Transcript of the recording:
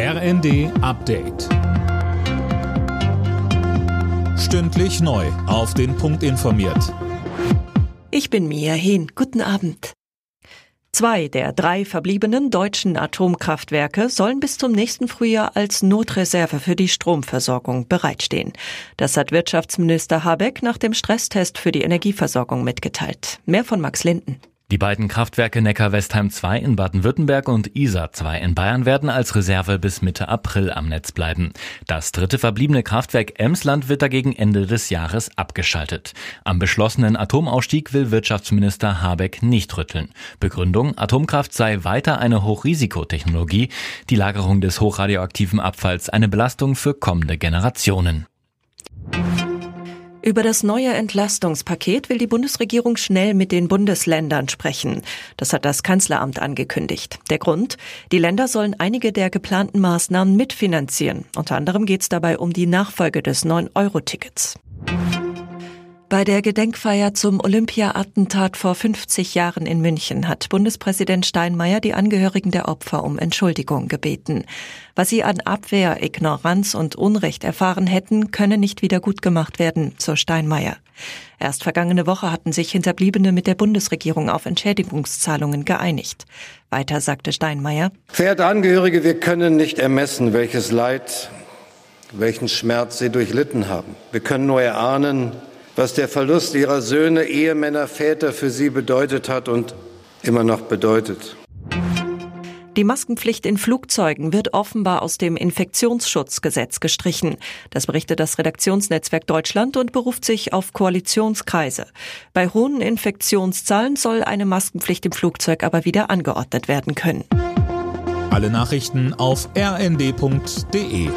RND Update. Stündlich neu. Auf den Punkt informiert. Ich bin Mia Hehn. Guten Abend. Zwei der drei verbliebenen deutschen Atomkraftwerke sollen bis zum nächsten Frühjahr als Notreserve für die Stromversorgung bereitstehen. Das hat Wirtschaftsminister Habeck nach dem Stresstest für die Energieversorgung mitgeteilt. Mehr von Max Linden. Die beiden Kraftwerke Neckar-Westheim 2 in Baden-Württemberg und Isar 2 in Bayern werden als Reserve bis Mitte April am Netz bleiben. Das dritte verbliebene Kraftwerk Emsland wird dagegen Ende des Jahres abgeschaltet. Am beschlossenen Atomausstieg will Wirtschaftsminister Habeck nicht rütteln. Begründung, Atomkraft sei weiter eine Hochrisikotechnologie, die Lagerung des hochradioaktiven Abfalls eine Belastung für kommende Generationen. Über das neue Entlastungspaket will die Bundesregierung schnell mit den Bundesländern sprechen. Das hat das Kanzleramt angekündigt. Der Grund? Die Länder sollen einige der geplanten Maßnahmen mitfinanzieren. Unter anderem geht es dabei um die Nachfolge des 9-Euro-Tickets. Bei der Gedenkfeier zum Olympia-Attentat vor 50 Jahren in München hat Bundespräsident Steinmeier die Angehörigen der Opfer um Entschuldigung gebeten. Was sie an Abwehr, Ignoranz und Unrecht erfahren hätten, könne nicht wieder gut gemacht werden, so Steinmeier. Erst vergangene Woche hatten sich Hinterbliebene mit der Bundesregierung auf Entschädigungszahlungen geeinigt. Weiter sagte Steinmeier. Verehrte Angehörige, wir können nicht ermessen, welches Leid, welchen Schmerz Sie durchlitten haben. Wir können nur erahnen, was der Verlust ihrer Söhne, Ehemänner, Väter für sie bedeutet hat und immer noch bedeutet. Die Maskenpflicht in Flugzeugen wird offenbar aus dem Infektionsschutzgesetz gestrichen. Das berichtet das Redaktionsnetzwerk Deutschland und beruft sich auf Koalitionskreise. Bei hohen Infektionszahlen soll eine Maskenpflicht im Flugzeug aber wieder angeordnet werden können. Alle Nachrichten auf rnd.de